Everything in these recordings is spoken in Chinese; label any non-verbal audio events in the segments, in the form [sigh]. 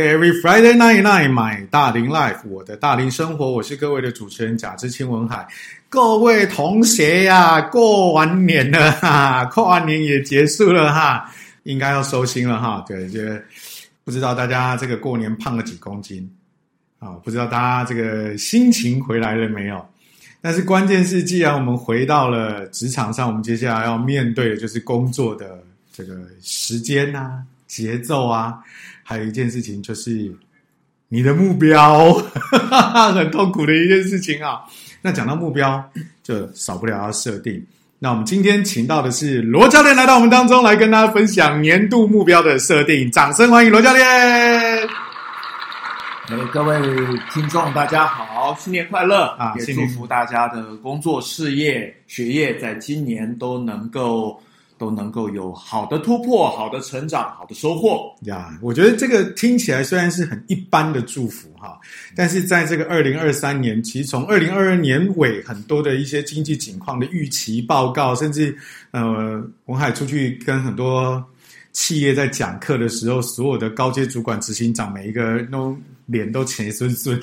OK，Every、Friday night night，买大龄 Life，我的大龄生活，我是各位的主持人贾之清文海。各位同学呀、啊，过完年了哈，过完年也结束了哈，应该要收心了哈。对，就不知道大家这个过年胖了几公斤啊？不知道大家这个心情回来了没有？但是关键是，既然我们回到了职场上，我们接下来要面对的就是工作的这个时间啊、节奏啊。还有一件事情就是你的目标，[laughs] 很痛苦的一件事情啊。那讲到目标，就少不了要设定。那我们今天请到的是罗教练来到我们当中，来跟大家分享年度目标的设定。掌声欢迎罗教练！哎，各位听众，大家好，新年快乐啊！也祝福大家的工作、事业、学业，在今年都能够。都能够有好的突破、好的成长、好的收获呀！我觉得这个听起来虽然是很一般的祝福哈，但是在这个二零二三年，其实从二零二二年尾很多的一些经济景况的预期报告，甚至呃，文海出去跟很多企业在讲课的时候，所有的高阶主管、执行长，每一个人都脸都钱顺顺，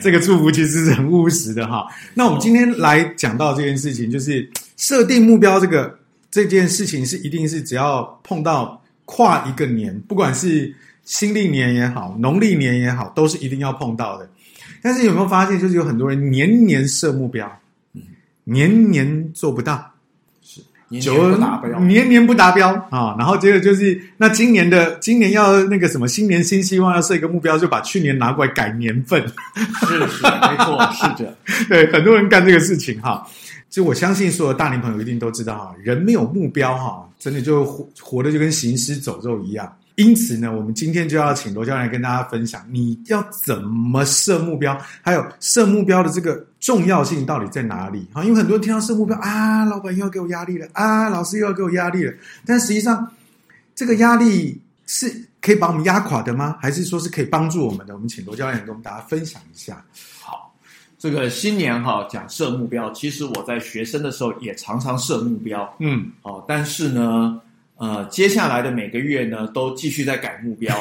这个祝福其实是很务实的哈。那我们今天来讲到这件事情，就是设定目标这个。这件事情是一定是只要碰到跨一个年，不管是新历年也好，农历年也好，都是一定要碰到的。但是有没有发现，就是有很多人年年设目标，嗯，年年做不到，是年年不达标，年年不达标啊。然后接着就是，那今年的今年要那个什么新年新希望，要设一个目标，就把去年拿过来改年份，是是没错，是的，[laughs] 对，很多人干这个事情哈。就我相信，所有大龄朋友一定都知道哈，人没有目标哈，真的就活活的就跟行尸走肉一样。因此呢，我们今天就要请罗教练跟大家分享，你要怎么设目标，还有设目标的这个重要性到底在哪里？哈，因为很多人听到设目标啊，老板又要给我压力了啊，老师又要给我压力了。但实际上，这个压力是可以把我们压垮的吗？还是说是可以帮助我们的？我们请罗教练跟我们大家分享一下。好这个新年哈讲设目标，其实我在学生的时候也常常设目标，嗯，哦，但是呢，呃，接下来的每个月呢都继续在改目标，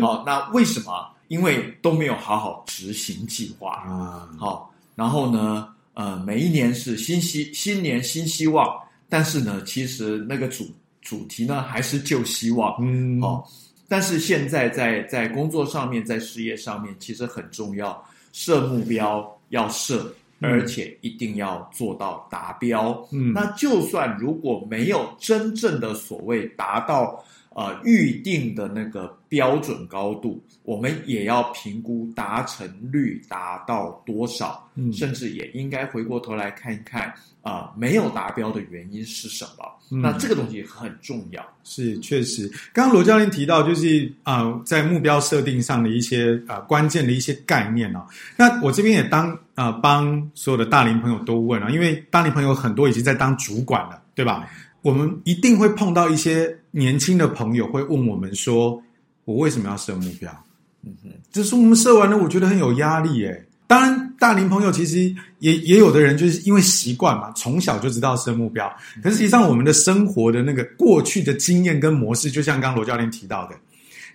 好、[laughs] 哦，那为什么？因为都没有好好执行计划。啊，好、哦，然后呢，呃，每一年是新希新年新希望，但是呢，其实那个主主题呢还是旧希望，嗯，好、哦，但是现在在在工作上面，在事业上面，其实很重要，设目标。要设，而且一定要做到达标。嗯，那就算如果没有真正的所谓达到呃预定的那个标准高度，我们也要评估达成率达到多少。嗯，甚至也应该回过头来看一看啊，呃，没有达标的原因是什么。嗯、那这个东西很重要，是确实。刚刚罗教练提到，就是啊、呃，在目标设定上的一些啊、呃、关键的一些概念哦。那我这边也当啊、呃、帮所有的大龄朋友都问啊，因为大龄朋友很多已经在当主管了，对吧？我们一定会碰到一些年轻的朋友会问我们说：“我为什么要设目标？”嗯哼，就是我们设完了，我觉得很有压力诶。当然，大龄朋友其实也也有的人就是因为习惯嘛，从小就知道设目标。可是实际上，我们的生活的那个过去的经验跟模式，就像刚刚罗教练提到的，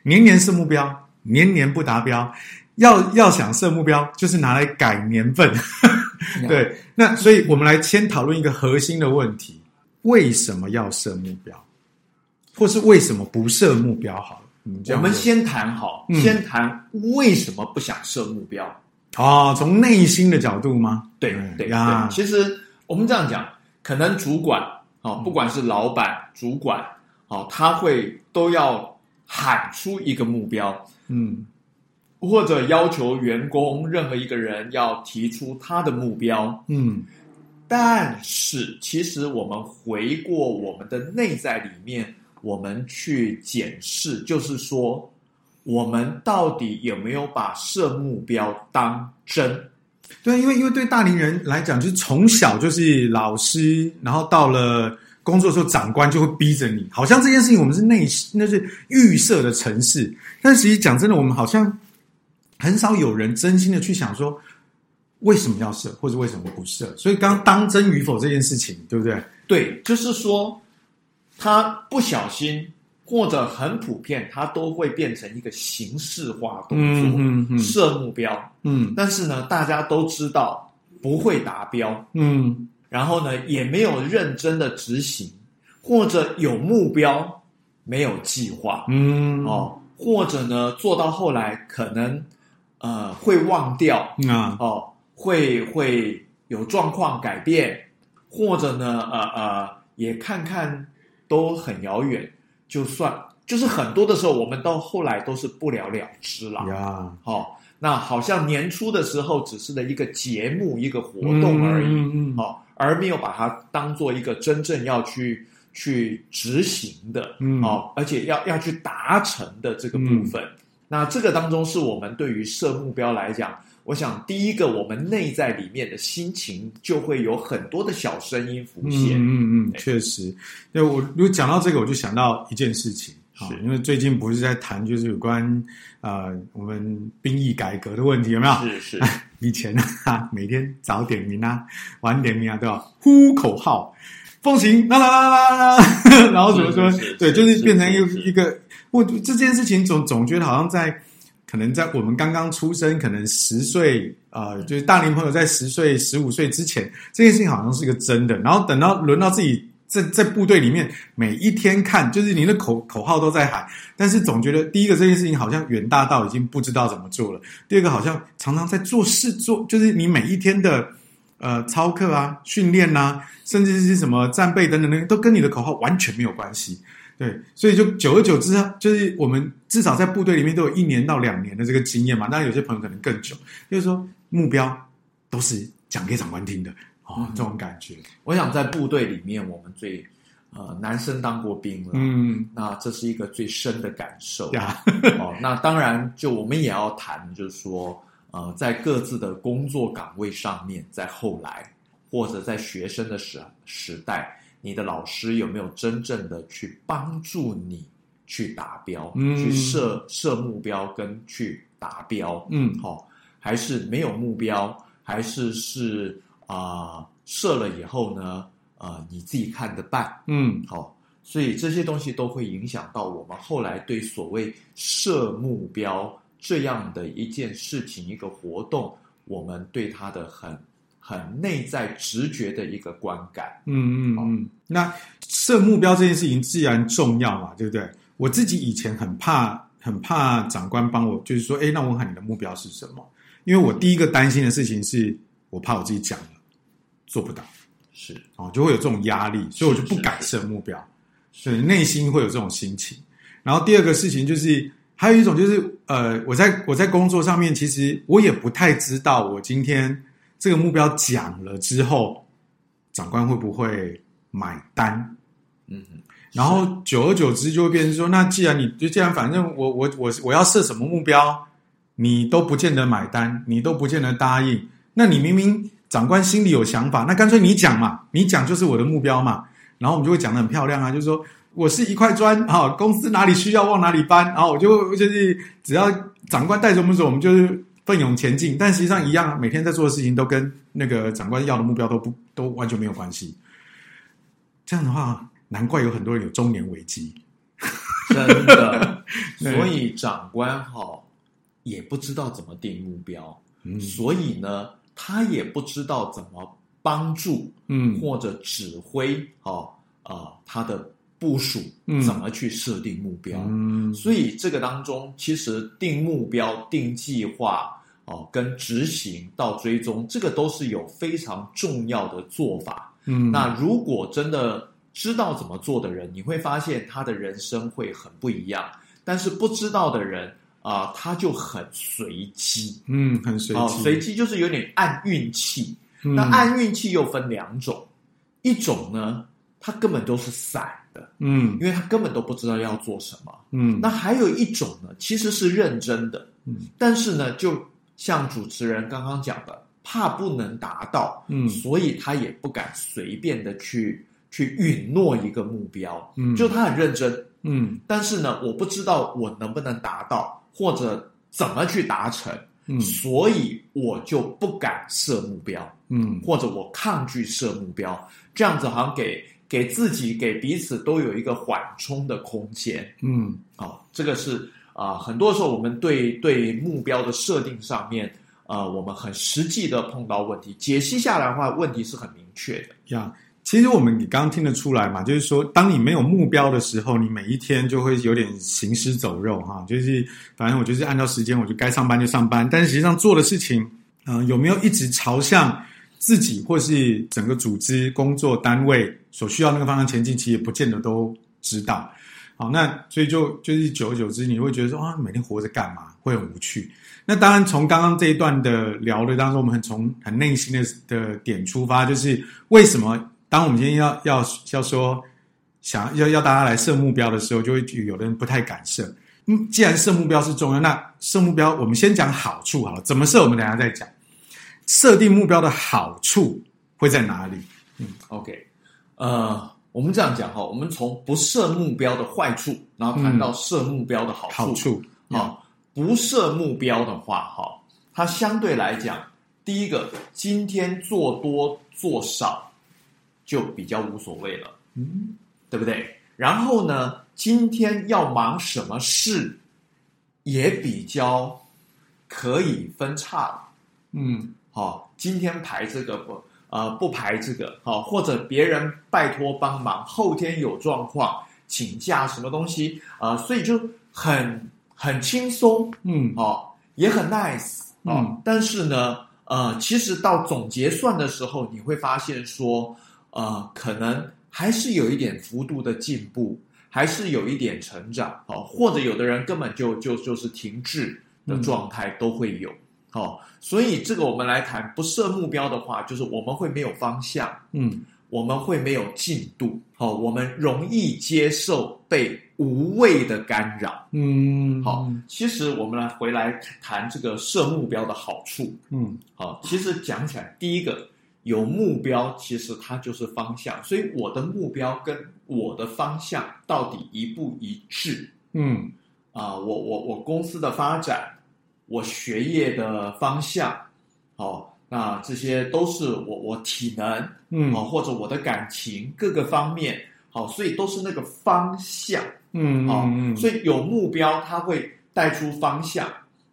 年年设目标，年年不达标，要要想设目标，就是拿来改年份。[laughs] 对，那所以我们来先讨论一个核心的问题：为什么要设目标，或是为什么不设目标？好了，我们先谈好，嗯、先谈为什么不想设目标。哦，从内心的角度吗？对对呀。其实我们这样讲，可能主管哦，不管是老板、主管哦，他会都要喊出一个目标，嗯，或者要求员工任何一个人要提出他的目标，嗯。但是其实我们回过我们的内在里面，我们去检视，就是说。我们到底有没有把设目标当真？对，因为因为对大龄人来讲，就是从小就是老师，然后到了工作的时候，长官就会逼着你，好像这件事情我们是内那是预设的城市。但实际讲真的，我们好像很少有人真心的去想说，为什么要设，或者为什么不设。所以刚刚当真与否这件事情，对不对？对，就是说他不小心。或者很普遍，它都会变成一个形式化动作，嗯嗯嗯、设目标。嗯，但是呢，大家都知道不会达标。嗯，然后呢，也没有认真的执行，或者有目标没有计划。嗯，哦，或者呢，做到后来可能呃会忘掉啊，哦，会会有状况改变，或者呢，呃呃，也看看都很遥远。就算就是很多的时候，我们到后来都是不了了之了。呀，好，那好像年初的时候只是的一个节目、一个活动而已，嗯嗯，好，而没有把它当做一个真正要去去执行的，嗯，好，而且要要去达成的这个部分。那这个当中是我们对于设目标来讲。我想，第一个，我们内在里面的心情就会有很多的小声音浮现。嗯嗯嗯，确实。因为我如果讲到这个，我就想到一件事情，是因为最近不是在谈，就是有关呃我们兵役改革的问题，有没有？是是。[laughs] 以前啊，每天早点名啊，晚点名啊，都要呼口号，奉行啦啦啦啦啦，[laughs] 然后怎么说？对，就是变成一个一个，我这件事情总总觉得好像在。可能在我们刚刚出生，可能十岁，呃，就是大龄朋友在十岁、十五岁之前，这件事情好像是个真的。然后等到轮到自己在在部队里面，每一天看，就是你的口口号都在喊，但是总觉得第一个这件事情好像远大到已经不知道怎么做了。第二个好像常常在做事做，就是你每一天的呃操课啊、训练啊，甚至是什么战备等等那都跟你的口号完全没有关系。对，所以就久而久之，就是我们至少在部队里面都有一年到两年的这个经验嘛。当然，有些朋友可能更久，就是说目标都是讲给长官听的哦，嗯、这种感觉。我想在部队里面，我们最呃，男生当过兵了，嗯，那这是一个最深的感受呀。哦，那当然，就我们也要谈，就是说，呃，在各自的工作岗位上面，在后来或者在学生的时时代。你的老师有没有真正的去帮助你去达标，嗯、去设设目标跟去达标？嗯，好、哦，还是没有目标，还是是啊、呃、设了以后呢？呃，你自己看着办。嗯，好、哦，所以这些东西都会影响到我们后来对所谓设目标这样的一件事情、一个活动，我们对它的很。很内在直觉的一个观感，嗯嗯嗯。那设目标这件事情自然重要嘛，对不对？我自己以前很怕，很怕长官帮我，就是说，哎，那我问你的目标是什么？因为我第一个担心的事情是，我怕我自己讲了做不到，是哦，就会有这种压力，所以我就不敢设目标，所以内心会有这种心情。然后第二个事情就是，还有一种就是，呃，我在我在工作上面，其实我也不太知道我今天。这个目标讲了之后，长官会不会买单？嗯，然后久而久之就会变成说，那既然你就既然反正我我我我要设什么目标，你都不见得买单，你都不见得答应，那你明明长官心里有想法，那干脆你讲嘛，你讲就是我的目标嘛，然后我们就会讲得很漂亮啊，就是说我是一块砖啊，公司哪里需要往哪里搬，然后我就就是只要长官带着我们走，我们就是。奋勇前进，但实际上一样，每天在做的事情都跟那个长官要的目标都不都完全没有关系。这样的话，难怪有很多人有中年危机。真的，所以长官哈也不知道怎么定目标，嗯，所以呢，他也不知道怎么帮助，嗯，或者指挥，哦，啊，他的。部署怎么去设定目标？嗯，所以这个当中，其实定目标、定计划哦，跟执行到追踪，这个都是有非常重要的做法。嗯，那如果真的知道怎么做的人，你会发现他的人生会很不一样。但是不知道的人啊，呃，他就很随机。嗯，很随机。哦，随机就是有点按运气。嗯，那按运气又分两种，一种呢，他根本都是散。的，嗯，因为他根本都不知道要做什么，嗯，那还有一种呢，其实是认真的，嗯，但是呢，就像主持人刚刚讲的，怕不能达到，嗯，所以他也不敢随便的去去允诺一个目标，嗯，就他很认真，嗯，但是呢，我不知道我能不能达到，或者怎么去达成，嗯，所以我就不敢设目标，嗯，或者我抗拒设目标，这样子好像给。给自己、给彼此都有一个缓冲的空间。嗯，哦，这个是啊、很多时候我们对对目标的设定上面，呃，我们很实际的碰到问题，解析下来的话，问题是很明确的。呀，其实我们你刚刚听得出来嘛，就是说，当你没有目标的时候，你每一天就会有点行尸走肉哈，就是反正我就是按照时间，我就该上班就上班，但是实际上做的事情，嗯、有没有一直朝向？自己或是整个组织、工作单位所需要那个方向前进，其实也不见得都知道。好，那所以就就是久而久之，你会觉得说啊，每天活着干嘛？会很无趣。那当然，从刚刚这一段的聊的当中，我们很从很内心的的点出发，就是为什么当我们今天要要要说想要要大家来设目标的时候，就会有的人不太敢设。嗯，既然设目标是重要，那设目标我们先讲好处好了，怎么设我们等下再讲。设定目标的好处会在哪里？嗯，OK，呃，我们这样讲哈，我们从不设目标的坏处，然后谈到设目标的好处。好处啊，不设目标的话，哈，它相对来讲，第一个，今天做多做少就比较无所谓了，嗯，对不对？然后呢，今天要忙什么事也比较可以分叉了，嗯。好，今天排这个不，呃，不排这个，好，或者别人拜托帮忙，后天有状况请假什么东西，呃，所以就很很轻松，嗯，哦，也很 nice，哦，嗯，但是呢，呃，其实到总结算的时候，你会发现说，呃，可能还是有一点幅度的进步，还是有一点成长，哦，或者有的人根本就就就是停滞的状态都会有。哦，所以这个我们来谈，不设目标的话，就是我们会没有方向，嗯，我们会没有进度，好、哦，我们容易接受被无谓的干扰，嗯，好、哦，其实我们来回来谈这个设目标的好处，嗯，好、哦，其实讲起来，第一个有目标，其实它就是方向，所以我的目标跟我的方向到底一不一致？嗯，啊，我我我公司的发展。我学业的方向，哦，那这些都是我我体能，嗯，好，或者我的感情各个方面，好，所以都是那个方向，嗯，好，所以有目标，它会带出方向，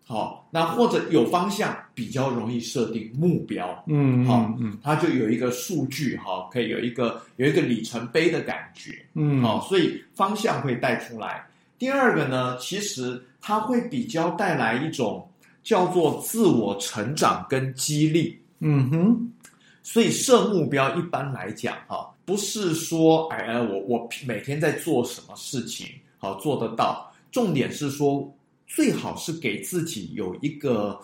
好，那或者有方向比较容易设定目标，嗯，好，嗯，它就有一个数据，哈，可以有一个有一个里程碑的感觉，嗯，好，所以方向会带出来。第二个呢，其实它会比较带来一种。叫做自我成长跟激励，嗯哼，所以设目标一般来讲，哈，不是说，哎，我我每天在做什么事情，好做得到。重点是说，最好是给自己有一个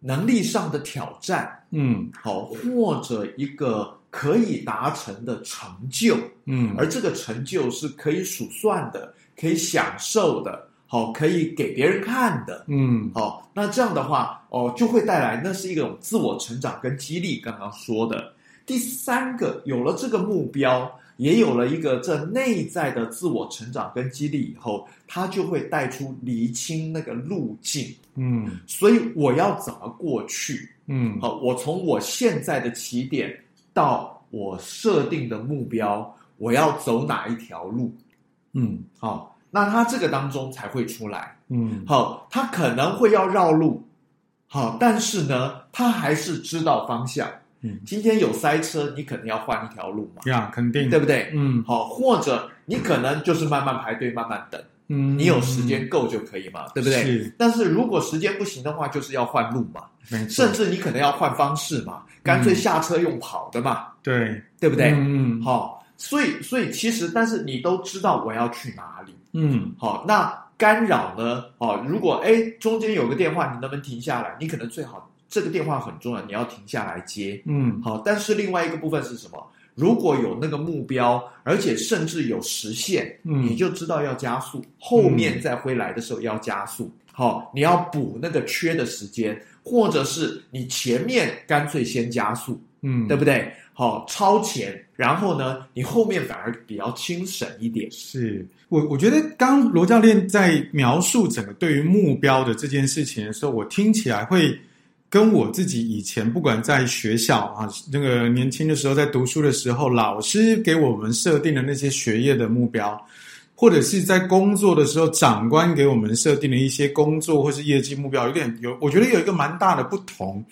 能力上的挑战，嗯，好，或者一个可以达成的成就，嗯，而这个成就是可以数算的，可以享受的。好，可以给别人看的，嗯，好，那这样的话，哦，就会带来，那是一种自我成长跟激励。刚刚说的第三个，有了这个目标，也有了一个这内在的自我成长跟激励以后，它就会带出厘清那个路径，嗯，所以我要怎么过去，嗯，好，我从我现在的起点到我设定的目标，我要走哪一条路，嗯，好。那他这个当中才会出来，嗯，好，他可能会要绕路，好，但是呢，他还是知道方向，嗯，今天有塞车，你可能要换一条路嘛，呀，肯定，对不对？嗯，好，或者你可能就是慢慢排队，慢慢等，嗯，你有时间够就可以嘛，对不对？是，但是如果时间不行的话，就是要换路嘛，没错，甚至你可能要换方式嘛，干脆下车用跑的嘛，对，对不对？嗯，好，所以，所以其实，但是你都知道我要去哪里。嗯，好，那干扰呢？哦，如果哎中间有个电话，你能不能停下来？你可能最好这个电话很重要，你要停下来接。嗯，好，但是另外一个部分是什么？如果有那个目标，而且甚至有实现，嗯，你就知道要加速，后面再回来的时候要加速。好，你要补那个缺的时间，或者是你前面干脆先加速，嗯，对不对？好，超前，然后呢，你后面反而比较轻省一点。是我，我觉得刚罗教练在描述整个对于目标的这件事情的时候，我听起来会跟我自己以前不管在学校啊，那个年轻的时候在读书的时候，老师给我们设定的那些学业的目标，或者是在工作的时候，长官给我们设定的一些工作或是业绩目标，有点有，我觉得有一个蛮大的不同。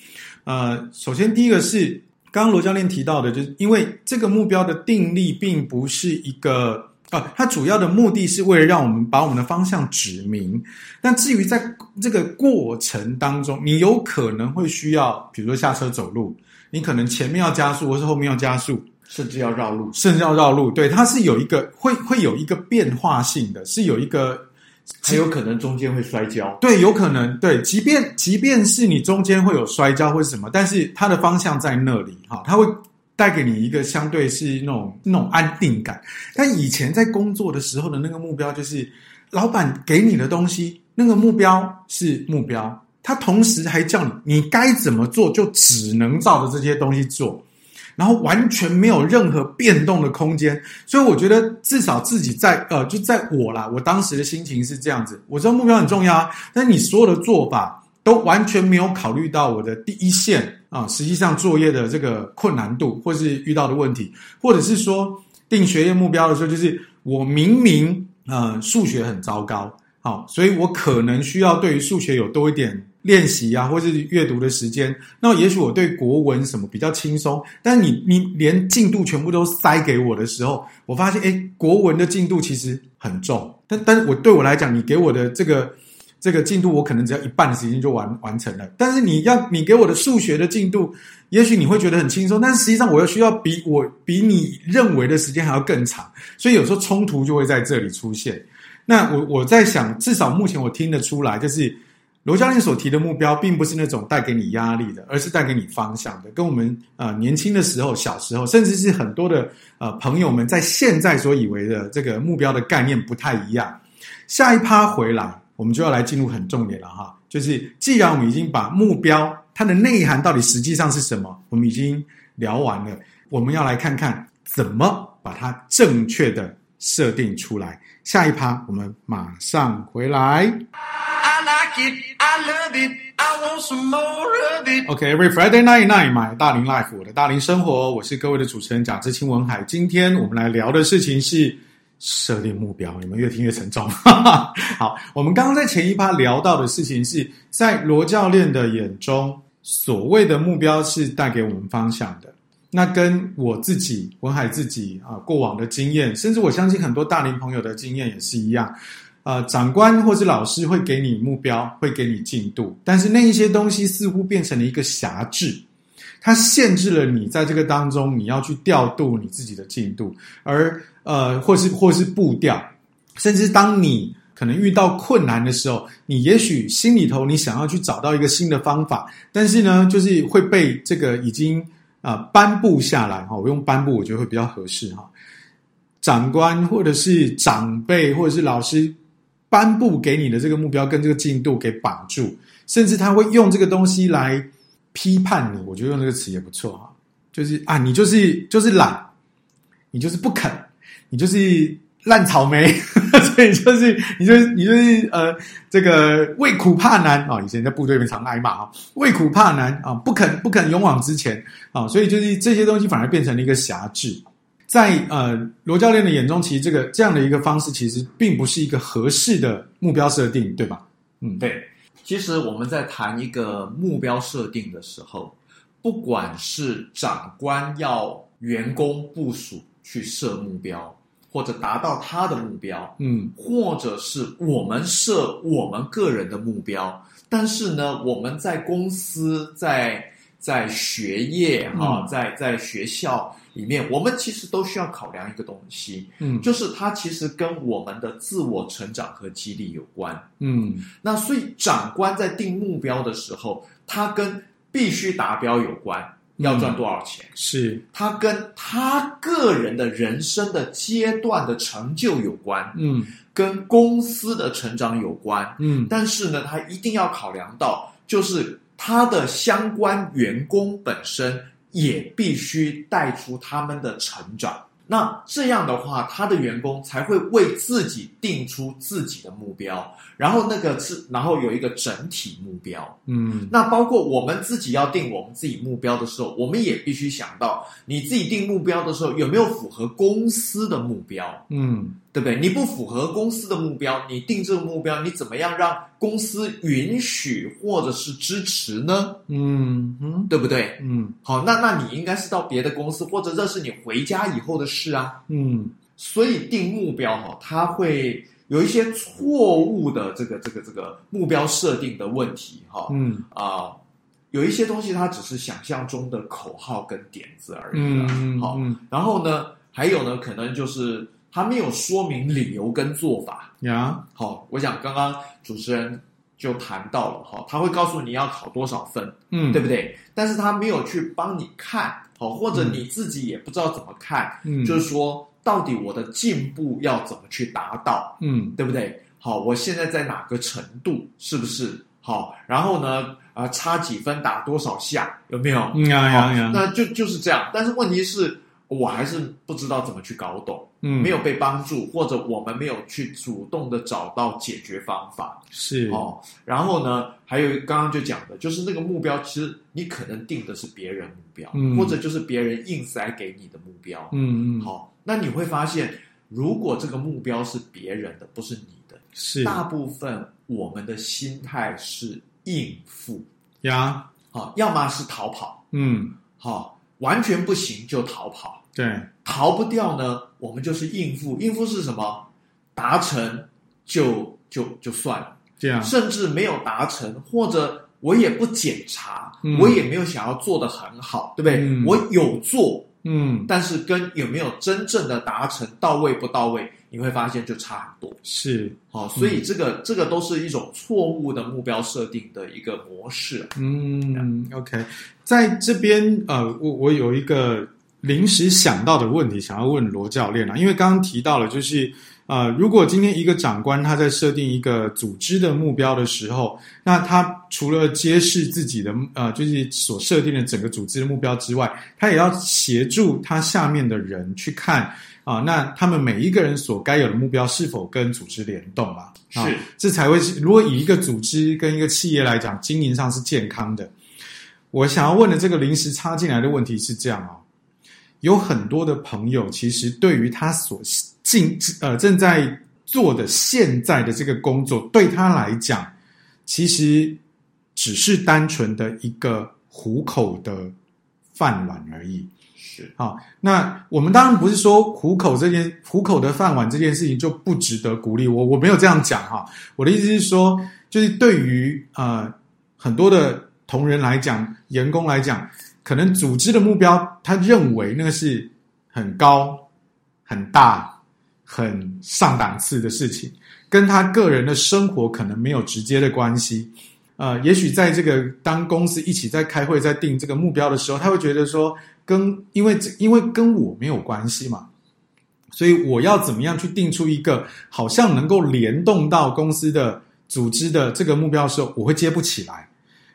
呃，首先第一个是刚刚罗教练提到的，就是因为这个目标的定力并不是一个。啊，它主要的目的是为了让我们把我们的方向指明。但至于在这个过程当中，你有可能会需要，比如说下车走路，你可能前面要加速，或是后面要加速，甚至要绕路，甚至要绕路。对，它是有一个会会有一个变化性的，是有一个，还有可能中间会摔跤。对，有可能。对，即便即便是你中间会有摔跤或是什么，但是它的方向在那里，哈，它会。带给你一个相对是那种那种安定感，但以前在工作的时候的那个目标，就是老板给你的东西，那个目标是目标，他同时还叫你你该怎么做，就只能照着这些东西做，然后完全没有任何变动的空间。所以我觉得至少自己在呃，就在我啦，我当时的心情是这样子，我知道目标很重要啊，但你所有的做法。都完全没有考虑到我的第一线啊，实际上作业的这个困难度，或是遇到的问题，或者是说定学业目标的时候，就是我明明呃数学很糟糕，好，所以我可能需要对于数学有多一点练习啊，或是阅读的时间。那也许我对国文什么比较轻松，但你你连进度全部都塞给我的时候，我发现诶，国文的进度其实很重，但但我对我来讲，你给我的这个。这个进度我可能只要一半的时间就完完成了，但是你要你给我的数学的进度，也许你会觉得很轻松，但实际上我又需要比我比你认为的时间还要更长，所以有时候冲突就会在这里出现。那我我在想，至少目前我听得出来，就是罗教练所提的目标，并不是那种带给你压力的，而是带给你方向的，跟我们呃年轻的时候、小时候，甚至是很多的呃朋友们在现在所以为的这个目标的概念不太一样。下一趴回来。我们就要来进入很重点了哈，就是既然我们已经把目标它的内涵到底实际上是什么，我们已经聊完了，我们要来看看怎么把它正确的设定出来。下一趴我们马上回来。OK，every Friday night night，my 大龄 life，我的大龄生活，我是各位的主持人贾志清文海。今天我们来聊的事情是。设定目标，你们越听越沉重。[laughs] 好，我们刚刚在前一趴聊到的事情是在罗教练的眼中，所谓的目标是带给我们方向的。那跟我自己文海自己啊过往的经验，甚至我相信很多大龄朋友的经验也是一样。呃，长官或是老师会给你目标，会给你进度，但是那一些东西似乎变成了一个辖制。它限制了你在这个当中，你要去调度你自己的进度，而呃，或是或是步调，甚至当你可能遇到困难的时候，你也许心里头你想要去找到一个新的方法，但是呢，就是会被这个已经啊、呃、颁布下来哈，我用颁布我觉得会比较合适哈，长官或者是长辈或者是老师颁布给你的这个目标跟这个进度给绑住，甚至他会用这个东西来。批判你，我觉得用这个词也不错哈，就是啊，你就是就是懒，你就是不肯，你就是烂草莓，[laughs] 所以就是你就是你就是呃，这个畏苦怕难啊，以前在部队里面常挨骂啊，畏苦怕难啊，不肯不肯勇往直前啊，所以就是这些东西反而变成了一个辖制，在呃罗教练的眼中，其实这个这样的一个方式，其实并不是一个合适的目标设定，对吧？嗯，对。其实我们在谈一个目标设定的时候，不管是长官要员工部署去设目标，或者达到他的目标，嗯，或者是我们设我们个人的目标，但是呢，我们在公司在在学业哈，在在学校。里面，我们其实都需要考量一个东西，嗯，就是它其实跟我们的自我成长和激励有关，嗯，那所以长官在定目标的时候，他跟必须达标有关，要赚多少钱，是。他跟他个人的人生的阶段的成就有关，嗯，跟公司的成长有关，嗯，但是呢，他一定要考量到，就是他的相关员工本身。也必须带出他们的成长。那这样的话，他的员工才会为自己定出自己的目标，然后那个是，然后有一个整体目标。嗯，那包括我们自己要定我们自己目标的时候，我们也必须想到，你自己定目标的时候有没有符合公司的目标？嗯，对不对？你不符合公司的目标，你定这个目标，你怎么样让公司允许或者是支持呢？嗯嗯，对不对？嗯，好，那那你应该是到别的公司，或者这是你回家以后的事啊。嗯，所以定目标哈，它会有一些错误的这个这个这个目标设定的问题哈。嗯啊，有一些东西它只是想象中的口号跟点子而已。嗯，好，然后呢，还有呢，可能就是它没有说明理由跟做法呀。好，我想刚刚主持人就谈到了哈，他会告诉你要考多少分，嗯，对不对？但是他没有去帮你看。好，或者你自己也不知道怎么看，嗯，就是说，到底我的进步要怎么去达到，嗯，对不对？好，我现在在哪个程度，是不是？好，然后呢，啊、呃，差几分打多少下，有没有？嗯呀呀呀，那就就是这样。但是问题是。我还是不知道怎么去搞懂，嗯，没有被帮助，或者我们没有去主动的找到解决方法，是哦。然后呢，还有刚刚就讲的，就是那个目标，其实你可能定的是别人目标，嗯，或者就是别人硬塞给你的目标，嗯嗯。好，哦，那你会发现，如果这个目标是别人的，不是你的，是大部分我们的心态是应付呀，好，哦，要么是逃跑，嗯，好，哦，完全不行就逃跑。对，逃不掉呢，我们就是应付。应付是什么？达成就就就算了，这样。甚至没有达成，或者我也不检查，嗯、我也没有想要做的很好，对不对？嗯、我有做，嗯，但是跟有没有真正的达成到位不到位，你会发现就差很多。是，好、哦，所以这个、嗯、这个都是一种错误的目标设定的一个模式。嗯，OK，在这边呃，我我有一个。临时想到的问题，想要问罗教练啊，因为刚刚提到了，就是呃，如果今天一个长官他在设定一个组织的目标的时候，那他除了揭示自己的呃，就是所设定的整个组织的目标之外，他也要协助他下面的人去看啊、呃，那他们每一个人所该有的目标是否跟组织联动啊？是，这才会是。如果以一个组织跟一个企业来讲，经营上是健康的，我想要问的这个临时插进来的问题是这样啊。有很多的朋友，其实对于他所进呃正在做的现在的这个工作，对他来讲，其实只是单纯的一个糊口的饭碗而已。是啊，那我们当然不是说糊口这件糊口的饭碗这件事情就不值得鼓励。我我没有这样讲哈，我的意思是说，就是对于呃很多的同仁来讲，员工来讲。可能组织的目标，他认为那个是很高、很大、很上档次的事情，跟他个人的生活可能没有直接的关系。呃，也许在这个当公司一起在开会、在定这个目标的时候，他会觉得说，跟因为因为跟我没有关系嘛，所以我要怎么样去定出一个好像能够联动到公司的组织的这个目标的时候，我会接不起来。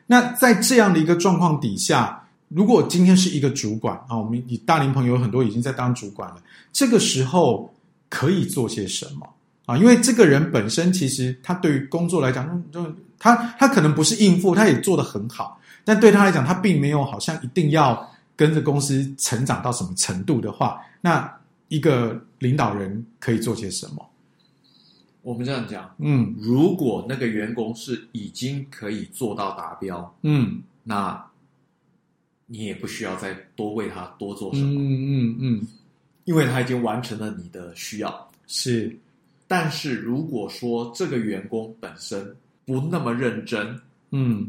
那在这样的一个状况底下。如果今天是一个主管啊，我们以大龄朋友很多已经在当主管了，这个时候可以做些什么啊？因为这个人本身其实他对于工作来讲，就他他可能不是应付，他也做得很好，但对他来讲，他并没有好像一定要跟着公司成长到什么程度的话，那一个领导人可以做些什么？我们这样讲，嗯，如果那个员工是已经可以做到达标，嗯，那。你也不需要再多为他多做什么，嗯嗯嗯，因为他已经完成了你的需要。是，但是如果说这个员工本身不那么认真，嗯，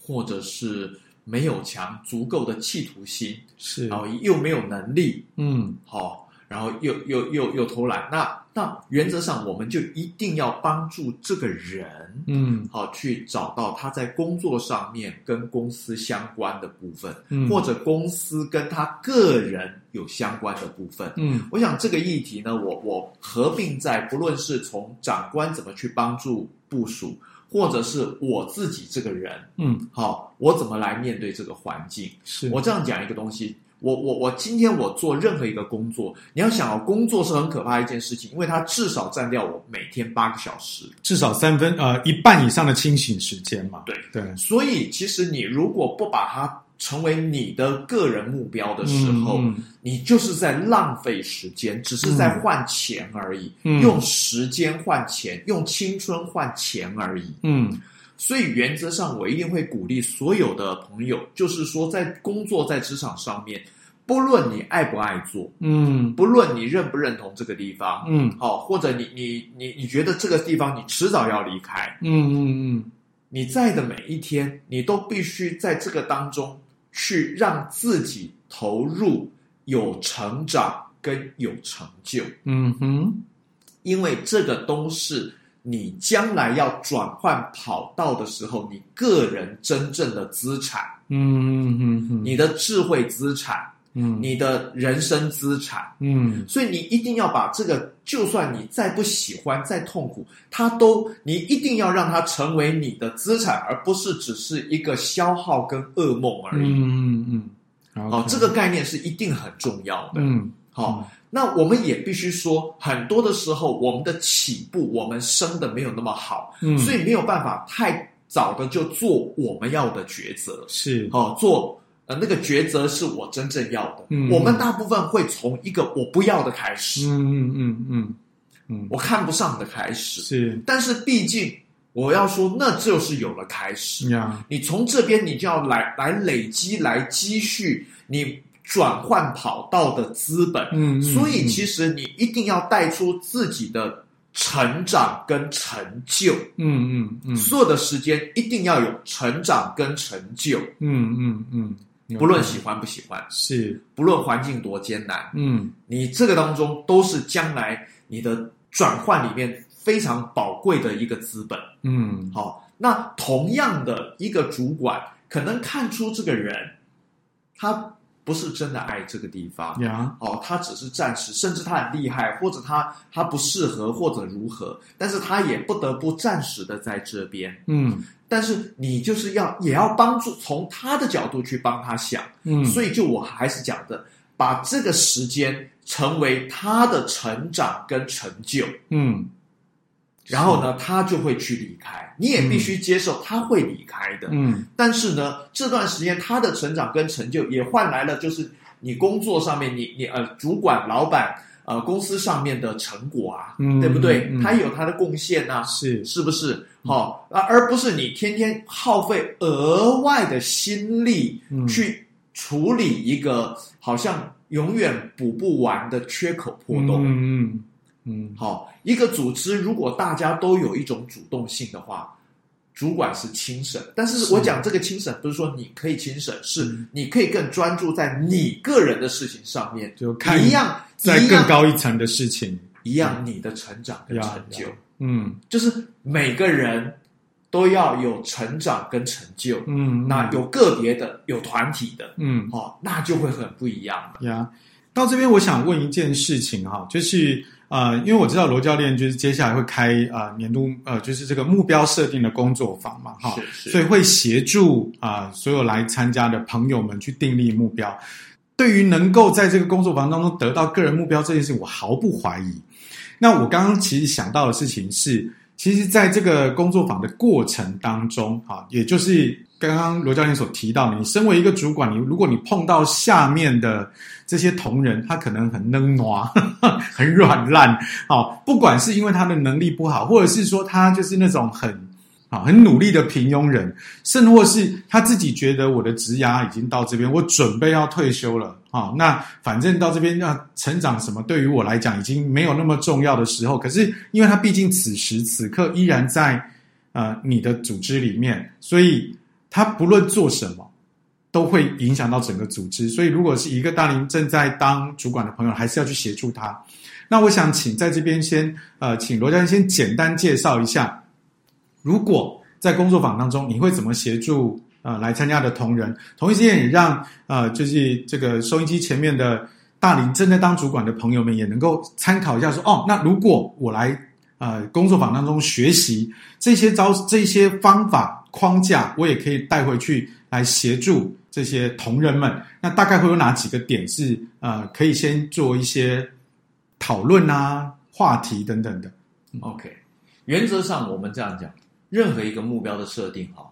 或者是没有强足够的企图心，是，然后又没有能力，嗯，好。然后又又又又偷懒，那那原则上我们就一定要帮助这个人，嗯，好去找到他在工作上面跟公司相关的部分，嗯，或者公司跟他个人有相关的部分，嗯，我想这个议题呢，我我合并在不论是从长官怎么去帮助部署，或者是我自己这个人，嗯，好，我怎么来面对这个环境？是。我这样讲一个东西。我我我今天我做任何一个工作，你要想哦，工作是很可怕的一件事情，因为它至少占掉我每天八个小时，至少三分呃一半以上的清醒时间嘛。对对，所以其实你如果不把它成为你的个人目标的时候，你就是在浪费时间，只是在换钱而已，嗯、用时间换钱，用青春换钱而已。嗯。所以原则上，我一定会鼓励所有的朋友，就是说，在工作在职场上面，不论你爱不爱做，嗯，不论你认不认同这个地方，嗯，好，或者你你你你觉得这个地方你迟早要离开，嗯嗯嗯，你在的每一天，你都必须在这个当中去让自己投入，有成长跟有成就，嗯哼，因为这个都是。你将来要转换跑道的时候，你个人真正的资产，嗯嗯嗯，你的智慧资产，嗯，你的人生资产，嗯，所以你一定要把这个，就算你再不喜欢、再痛苦，它都，你一定要让它成为你的资产，而不是只是一个消耗跟噩梦而已。嗯嗯嗯，好，这个概念是一定很重要的。嗯，好。那我们也必须说，很多的时候，我们的起步，我们生的没有那么好，嗯，所以没有办法太早的就做我们要的抉择，是。哦，做呃那个抉择是我真正要的。嗯，我们大部分会从一个我不要的开始，嗯嗯嗯嗯嗯，我看不上的开始，是，但是毕竟我要说，那就是有了开始呀。你从这边，你就要来来累积，来积蓄你。转换跑道的资本，嗯，所以其实你一定要带出自己的成长跟成就，嗯嗯嗯，所有的时间一定要有成长跟成就，嗯嗯嗯，不论喜欢不喜欢，是，不论环境多艰难，嗯，你这个当中都是将来你的转换里面非常宝贵的一个资本，嗯，好，那同样的一个主管可能看出这个人，他。不是真的爱这个地方，Yeah. 哦，他只是暂时，甚至他很厉害，或者他他不适合，或者如何，但是他也不得不暂时的在这边，嗯，但是你就是要也要帮助从他的角度去帮他想，嗯，所以就我还是讲的，把这个时间成为他的成长跟成就，嗯。然后呢，他就会去离开，你也必须接受他会离开的。嗯，但是呢，这段时间他的成长跟成就也换来了，就是你工作上面你你呃主管老板呃公司上面的成果啊，嗯，对不对？他有他的贡献啊，是是不是？好啊，而不是你天天耗费额外的心力去处理一个好像永远补不完的缺口破洞。嗯。嗯，好，一个组织如果大家都有一种主动性的话，主管是轻省。但是我讲这个轻省，不是说你可以轻省，是，是你可以更专注在你个人的事情上面，就看一样，在更高一层的事情，一样你的成长跟成就，嗯，就是每个人都要有成长跟成就，嗯，那有个别的，有团体的，嗯，哦，那就会很不一样了。呀。到这边，我想问一件事情哈，就是。呃，因为我知道罗教练就是接下来会开啊、呃、年度呃，就是这个目标设定的工作坊嘛，哈，所以会协助啊、呃、所有来参加的朋友们去订立目标。对于能够在这个工作坊当中得到个人目标这件事情，我毫不怀疑。那我刚刚其实想到的事情是，其实在这个工作坊的过程当中，哈，也就是。刚刚罗教练所提到，你身为一个主管，你如果你碰到下面的这些同仁，他可能很嫩娃，[laughs] 很软烂，好，不管是因为他的能力不好，或者是说他就是那种很啊很努力的平庸人，甚或是他自己觉得我的职涯已经到这边，我准备要退休了啊，那反正到这边要成长什么，对于我来讲已经没有那么重要的时候，可是因为他毕竟此时此刻依然在呃你的组织里面，所以。他不论做什么，都会影响到整个组织。所以，如果是一个大龄正在当主管的朋友，还是要去协助他。那我想请在这边先呃，请罗教练先简单介绍一下，如果在工作坊当中，你会怎么协助呃来参加的同仁？同一时间也让呃，就是这个收音机前面的大龄正在当主管的朋友们也能够参考一下，说哦，那如果我来呃工作坊当中学习这些招这些方法。框架我也可以带回去来协助这些同仁们？那大概会有哪几个点是呃可以先做一些讨论啊、话题等等的？OK，原则上我们这样讲，任何一个目标的设定哈，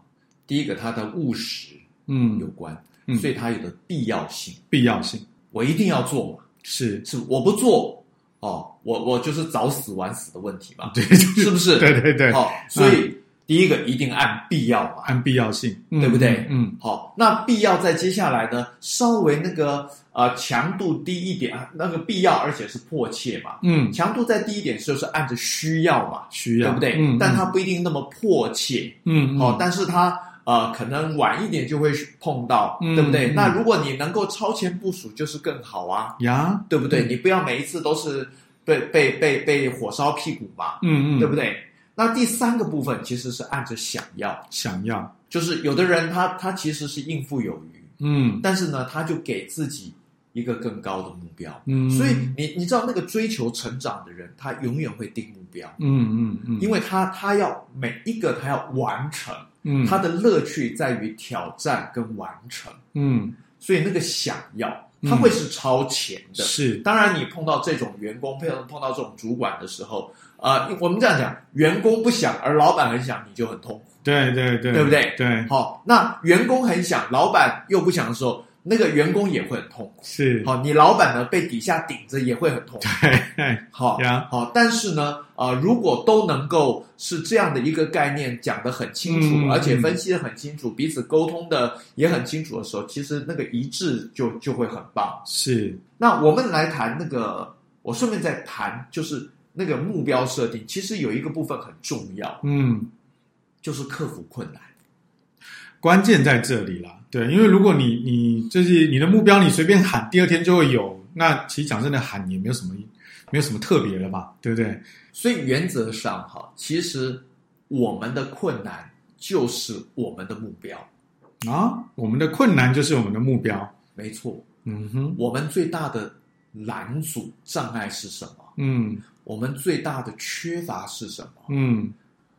第一个它的务实嗯有关，嗯，所以它有的必要性，必要性，我一定要做嘛，是是，我不做。哦，我我就是早死晚死的问题嘛，对，是不是？对对对。好、哦，所以、嗯、第一个一定按必要嘛，按必要性，对不对？嗯。好、哦，那必要在接下来呢，稍微那个呃强度低一点，那个必要而且是迫切嘛，嗯，强度再低一点就是按着需要嘛，需要，对不对？嗯。但它不一定那么迫切，嗯。好、哦，但是它呃可能晚一点就会碰到，嗯、对不对、嗯？那如果你能够超前部署，就是更好啊，呀，对不对？嗯、你不要每一次都是。被被被被火烧屁股嘛，嗯嗯，对不对？那第三个部分其实是按着想要，想要，就是有的人他他其实是应付有余，嗯，但是呢，他就给自己一个更高的目标，嗯，所以你你知道那个追求成长的人，他永远会定目标，嗯嗯嗯，因为他他要每一个他要完成，嗯，他的乐趣在于挑战跟完成，嗯，所以那个想要。他会是超前的，嗯、是。当然，你碰到这种员工，碰到碰到这种主管的时候，呃，我们这样讲，员工不想，而老板很想，你就很痛苦。对对对，对不对？对。好，那员工很想，老板又不想的时候。那个员工也会很痛苦，是。好，你老板呢被底下顶着也会很痛苦，对，[laughs] 好呀，好，但是呢，呃，如果都能够是这样的一个概念讲得很清楚，嗯、而且分析得很清楚，嗯、彼此沟通的也很清楚的时候，其实那个一致就就会很棒。是，那我们来谈那个，我顺便再谈，就是那个目标设定，其实有一个部分很重要，嗯，就是克服困难。关键在这里啦，对，因为如果你你就是你的目标，你随便喊，第二天就会有，那其实讲真的喊也没有什么，没有什么特别的吧，对不对？所以原则上哈，其实我们的困难就是我们的目标啊，我们的困难就是我们的目标，没错，嗯哼，我们最大的拦阻障碍是什么？嗯，我们最大的缺乏是什么？嗯。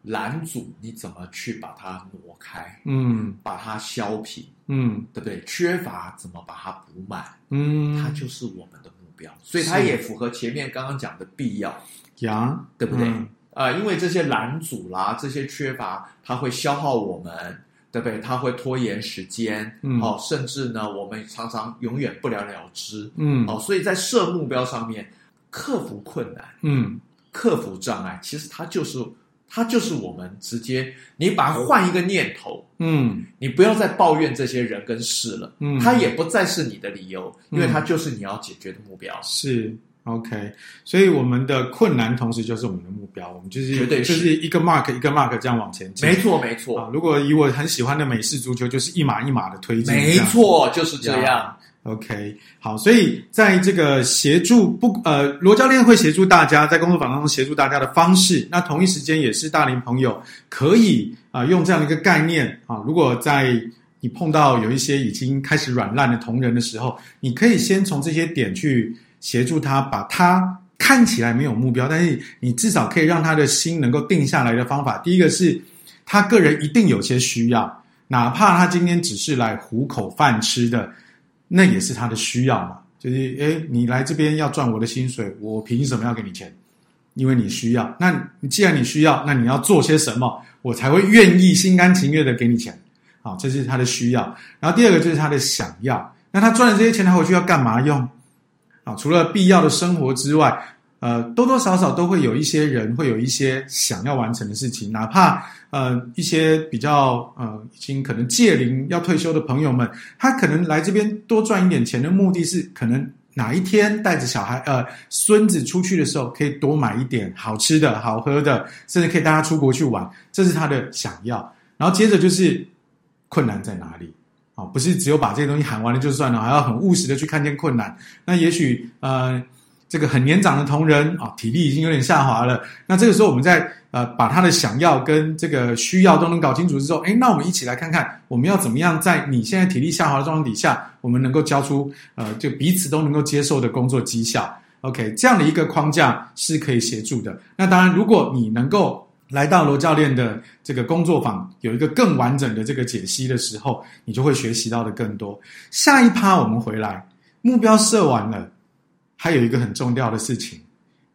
拦阻你怎么去把它挪开？嗯，把它削平？嗯，对不对？缺乏怎么把它补满？嗯，它就是我们的目标，所以它也符合前面刚刚讲的必要呀，对不对？啊、嗯呃，因为这些拦阻啦，这些缺乏，它会消耗我们，对不对？它会拖延时间，嗯，哦，甚至呢，我们常常永远不了了之，嗯，哦，所以在设目标上面，克服困难，嗯，克服障碍，其实它就是。它就是我们直接，你把它换一个念头，嗯，你不要再抱怨这些人跟事了，嗯，它也不再是你的理由，因为它就是你要解决的目标。嗯、是 OK，所以我们的困难同时就是我们的目标，我们就是绝对是就是一个 mark 一个 mark 这样往前进。没错，没错。啊，如果以我很喜欢的美式足球，就是一码一码的推进。没错，就是这样。OK，好，所以在这个协助不呃，罗教练会协助大家在工作坊当中协助大家的方式，那同一时间也是大龄朋友可以啊、用这样的一个概念啊，如果在你碰到有一些已经开始软烂的同仁的时候，你可以先从这些点去协助他，把他看起来没有目标，但是你至少可以让他的心能够定下来的方法。第一个是他个人一定有些需要，哪怕他今天只是来糊口饭吃的。那也是他的需要嘛，就是诶，你来这边要赚我的薪水，我凭什么要给你钱？因为你需要。那你既然你需要，那你要做些什么，我才会愿意心甘情愿的给你钱。好，这是他的需要。然后第二个就是他的想要。那他赚了这些钱，他回去要干嘛用？啊，除了必要的生活之外。呃，多多少少都会有一些人会有一些想要完成的事情，哪怕呃一些比较呃已经可能届龄要退休的朋友们，他可能来这边多赚一点钱的目的是，可能哪一天带着小孩呃孙子出去的时候，可以多买一点好吃的好喝的，甚至可以带他出国去玩，这是他的想要。然后接着就是困难在哪里啊？不是只有把这些东西喊完了就算了，还要很务实的去看见困难。那也许呃。这个很年长的同仁啊，体力已经有点下滑了。那这个时候，我们在呃把他的想要跟这个需要都能搞清楚之后，哎，那我们一起来看看，我们要怎么样在你现在体力下滑的状况底下，我们能够交出呃就彼此都能够接受的工作绩效。OK，这样的一个框架是可以协助的。那当然，如果你能够来到罗教练的这个工作坊，有一个更完整的这个解析的时候，你就会学习到的更多。下一趴我们回来，目标设完了，还有一个很重要的事情，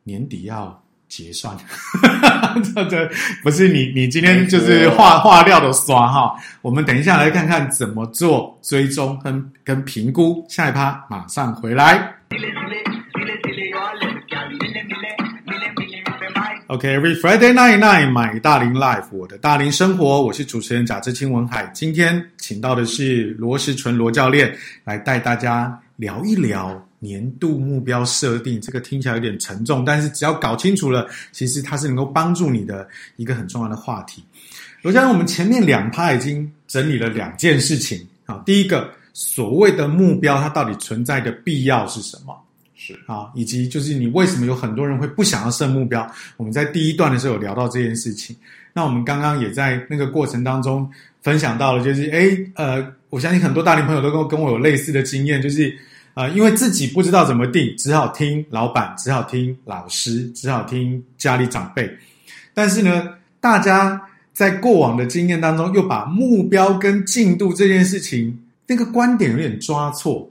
年底要结算。[laughs] 不是你你今天就是话话料的刷哈。我们等一下来看看怎么做追踪跟跟评估。下一趴马上回来。OK，Every、okay, Friday night night，买大龄 Life，我的大龄生活，我是主持人贾志清文海。今天请到的是罗时纯罗教练来带大家聊一聊年度目标设定。这个听起来有点沉重，但是只要搞清楚了，其实它是能够帮助你的一个很重要的话题。罗教练，我们前面两趴已经整理了两件事情啊，第一个所谓的目标，它到底存在的必要是什么？是啊，以及就是你为什么有很多人会不想要设目标？我们在第一段的时候有聊到这件事情。那我们刚刚也在那个过程当中分享到了，就是诶呃，我相信很多大龄朋友都跟跟我有类似的经验，就是呃，因为自己不知道怎么定，只好听老板，只好听老师，只好听家里长辈。但是呢，大家在过往的经验当中，又把目标跟进度这件事情那个观点有点抓错。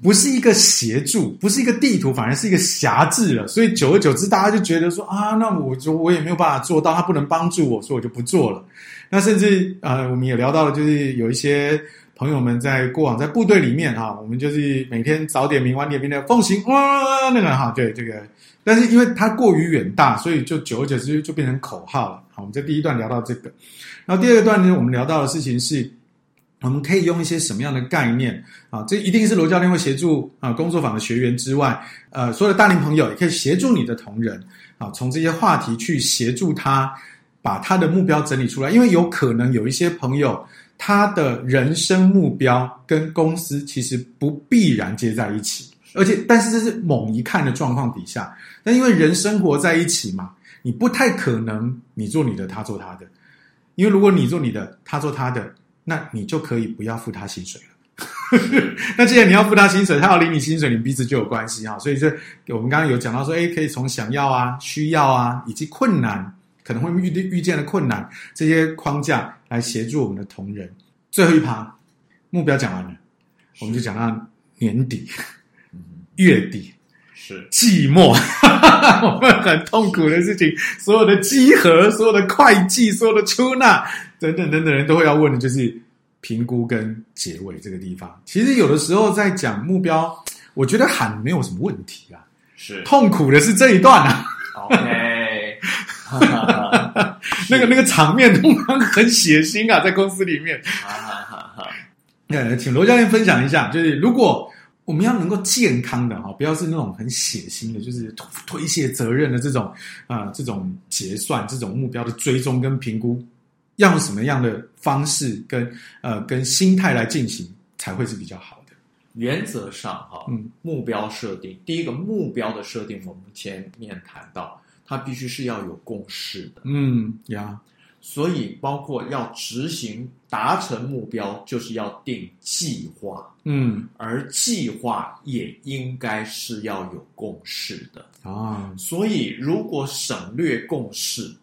不是一个协助，不是一个地图，反而是一个辖制了。所以久而久之，大家就觉得说啊，那我就我也没有办法做到，他不能帮助我，所以我就不做了。那甚至呃，我们也聊到了，就是有一些朋友们在过往在部队里面哈，我们就是每天早点名晚点名的奉行哇，那个哈，对这个，但是因为它过于远大，所以就久而久之就变成口号了。好，我们在第一段聊到这个，然后第二段呢，我们聊到的事情是。我们可以用一些什么样的概念啊？这一定是罗教练会协助啊工作坊的学员之外，呃，所有的大龄朋友也可以协助你的同仁啊，从这些话题去协助他把他的目标整理出来。因为有可能有一些朋友，他的人生目标跟公司其实不必然接在一起，而且但是这是猛一看的状况底下，但因为人生活在一起嘛，你不太可能你做你的，他做他的，因为如果你做你的，他做他的。那你就可以不要付他薪水了。[laughs] 那既然你要付他薪水，他要领你薪水，你彼此就有关系哈。所以这我们刚刚有讲到说，诶，可以从想要啊、需要啊，以及困难可能会遇遇见的困难这些框架来协助我们的同仁。最后一趴目标讲完了，我们就讲到年底、月底是季末，[laughs] 我们很痛苦的事情，所有的稽核、所有的会计、所有的出纳。等等等等人都会要问的就是评估跟结尾这个地方。其实有的时候在讲目标，我觉得喊没有什么问题啊。是痛苦的是这一段啊。OK，[laughs] 那个那个场面通常很血腥啊，在公司里面。好好好好。呃，请罗教练分享一下，就是如果我们要能够健康的哈，不要是那种很血腥的，就是推卸责任的这种啊、呃，这种结算、这种目标的追踪跟评估。要用什么样的方式跟呃跟心态来进行才会是比较好的？原则上哈，嗯，目标设定，第一个目标的设定，我们前面谈到，它必须是要有共识的，嗯呀，所以包括要执行达成目标，就是要定计划，嗯，而计划也应该是要有共识的啊，所以如果省略共识。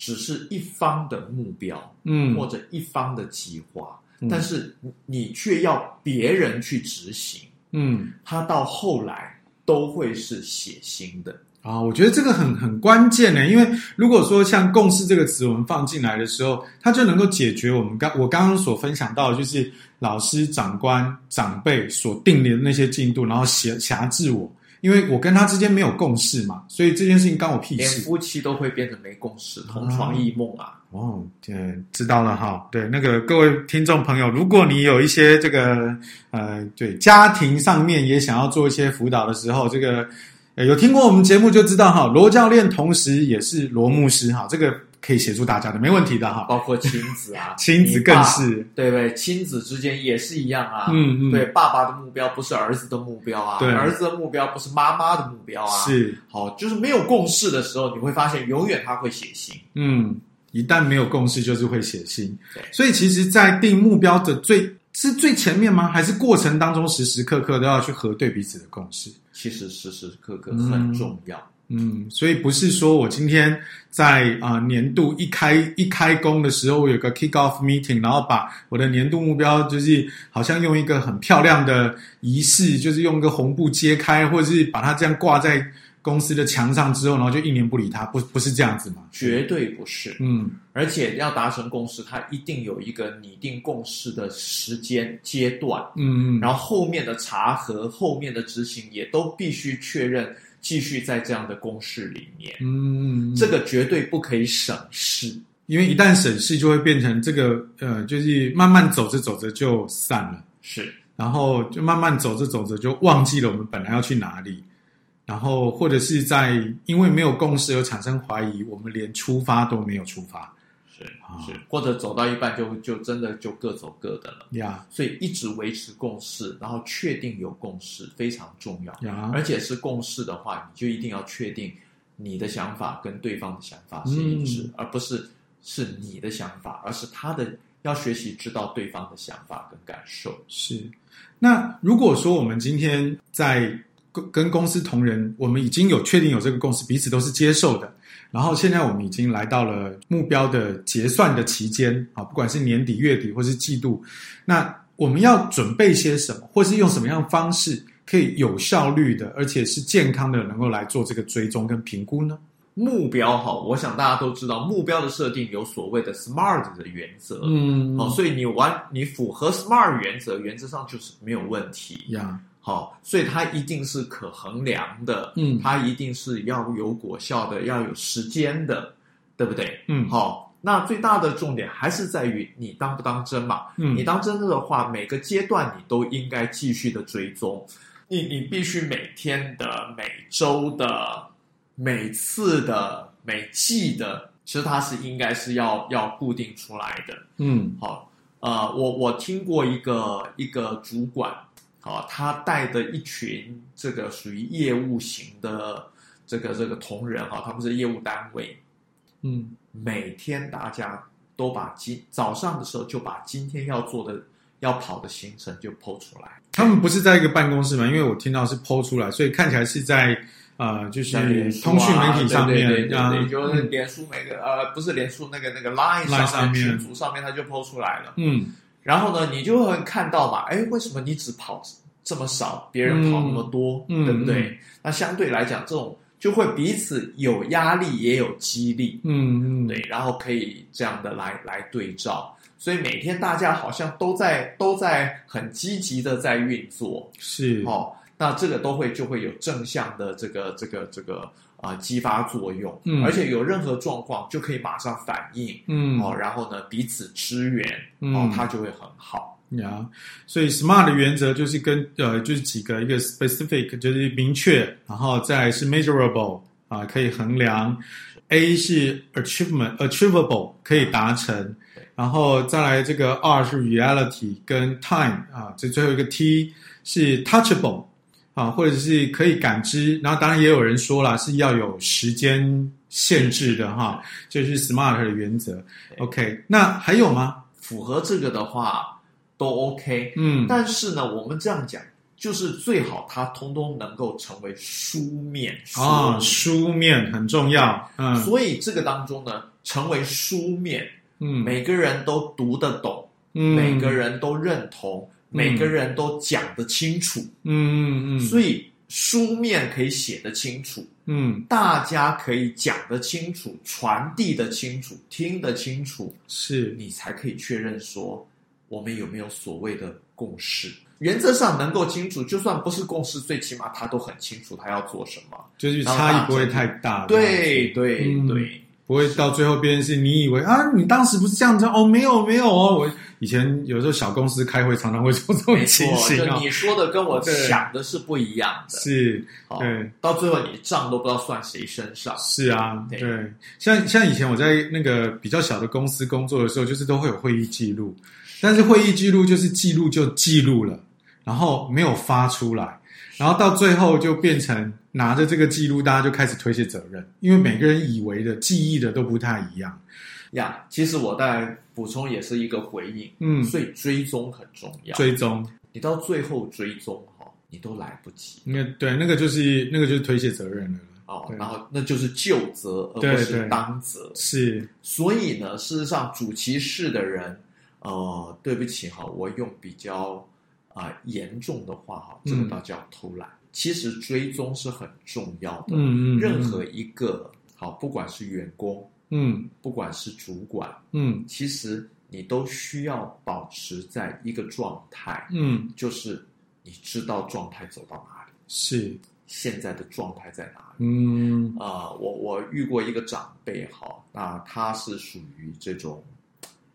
只是一方的目标，嗯，或者一方的计划，嗯，但是你却要别人去执行，嗯，他到后来都会是血腥的啊。我觉得这个很很关键呢，因为如果说像共识这个词，我们放进来的时候，它就能够解决我们刚我刚刚所分享到的，就是老师、长官、长辈所定的那些进度，然后辖辖制我。因为我跟他之间没有共识嘛，所以这件事情关我屁事。连夫妻都会变成没共识，同床异梦啊！哦，对，知道了哈。对，那个各位听众朋友，如果你有一些这个呃，对家庭上面也想要做一些辅导的时候，这个有听过我们节目就知道哈，罗教练同时也是罗牧师哈，这个。可以协助大家的，没问题的哈。包括亲子啊，[laughs] 亲子更是，对不对？亲子之间也是一样啊。嗯嗯。对，爸爸的目标不是儿子的目标啊，对，儿子的目标不是妈妈的目标啊。是。好，就是没有共识的时候，你会发现永远他会写信。嗯，一旦没有共识，就是会写信。对。所以，其实，在定目标的最是最前面吗？还是过程当中时时刻刻都要去核对彼此的共识？其实时时刻刻很重要。嗯，嗯，所以不是说我今天在啊、呃、年度一开一开工的时候，我有个 kick off meeting，然后把我的年度目标就是好像用一个很漂亮的仪式，就是用一个红布揭开，或者是把它这样挂在。公司的墙上之后，然后就一年不理他，不不是这样子吗？绝对不是。嗯，而且要达成共识，它一定有一个拟定共识的时间阶段。嗯嗯，然后后面的查核、后面的执行也都必须确认，继续在这样的公式里面。嗯，这个绝对不可以省事，因为一旦省事，就会变成这个呃，就是慢慢走着走着就散了。是，然后就慢慢走着走着就忘记了我们本来要去哪里。然后，或者是在因为没有共识而产生怀疑，我们连出发都没有出发，是是，或者走到一半就就真的就各走各的了呀。所以一直维持共识，然后确定有共识非常重要呀。而且是共识的话，你就一定要确定你的想法跟对方的想法是一致，嗯、而不是是你的想法，而是他的要学习知道对方的想法跟感受。是。那如果说我们今天在跟公司同仁，我们已经有确定有这个共识，彼此都是接受的。然后现在我们已经来到了目标的结算的期间啊，不管是年底、月底或是季度，那我们要准备些什么，或是用什么样的方式可以有效率的，而且是健康的，能够来做这个追踪跟评估呢？目标哈，我想大家都知道，目标的设定有所谓的 SMART 的原则，嗯，哦，所以你完你符合 SMART 原则，原则上就是没有问题呀。好，所以它一定是可衡量的，嗯，它一定是要有果效的，要有时间的，对不对？嗯，好，那最大的重点还是在于你当不当真嘛？嗯，你当真的话，每个阶段你都应该继续的追踪，你你必须每天的、每周的、每次的、每季的，其实它是应该是要要固定出来的。嗯，好，呃，我我听过一个一个主管。啊，他带的一群这个属于业务型的这个这个同仁哈，他们是业务单位，嗯，每天大家都把今早上的时候就把今天要做的要跑的行程就 po 出来。他们不是在一个办公室吗？因为我听到是 po 出来，所以看起来是在呃，就是通讯媒体上面，对对对，对，就是脸书每个呃，不是脸书那个那个 Line 上面群组上面他就 po 出来了，嗯。然后呢，你就会看到嘛，哎，为什么你只跑这么少，别人跑那么多，嗯、对不对？嗯、那相对来讲，这种就会彼此有压力，也有激励，嗯嗯，对，然后可以这样的来来对照，所以每天大家好像都在都在很积极的在运作，是哦，那这个都会就会有正向的这个这个这个。啊、呃，激发作用，嗯，而且有任何状况就可以马上反应，嗯，哦，然后呢，彼此支援，嗯、哦，它就会很好呀。所以 SMART 的原则就是跟呃，就是几个一个 specific 就是明确，然后再来是 measurable 啊、呃，可以衡量；A 是 achievement achievable 可以达成，然后再来这个 R 是 reality 跟 time 啊，这最后一个 T 是 touchable。啊，或者是可以感知，然后当然也有人说了是要有时间限制的哈，就是 SMART 的原则。OK，那还有吗？符合这个的话都 OK。嗯，但是呢，我们这样讲，就是最好它通通能够成为书面。啊，书面很重要。嗯，所以这个当中呢，成为书面，嗯，每个人都读得懂，嗯，每个人都认同。每个人都讲得清楚，嗯嗯嗯，所以书面可以写得清楚，嗯，大家可以讲得清楚，传递得清楚，听得清楚，是你才可以确认说我们有没有所谓的共识。原则上能够清楚，就算不是共识，最起码他都很清楚他要做什么，就是差异不会太大。对对对。不会到最后变成是你以为啊，你当时不是这样子哦？没有没有哦，我以前有时候小公司开会常常会做这种情形啊。就你说的跟我想的是不一样的，是，对，到最后你账都不知道算谁身上。是啊，对，像像以前我在那个比较小的公司工作的时候，就是都会有会议记录，但是会议记录就是记录就记录了，然后没有发出来。然后到最后就变成拿着这个记录，大家就开始推卸责任，因为每个人以为的记忆的都不太一样。呀，其实我在补充也是一个回应，嗯，所以追踪很重要。追踪，你到最后追踪哈，你都来不及。那对，那个就是那个就是推卸责任了。哦，然后那就是就责，而不是当责。是，所以呢，事实上主其事的人，呃，对不起哈，我用比较啊、呃、严重的话哈，这个倒叫偷懒。嗯、其实追踪是很重要的。嗯嗯。任何一个好，不管是员工，嗯，不管是主管，嗯，其实你都需要保持在一个状态，嗯，就是你知道状态走到哪里。是。现在的状态在哪里？嗯啊、呃，我我遇过一个长辈哈，那他是属于这种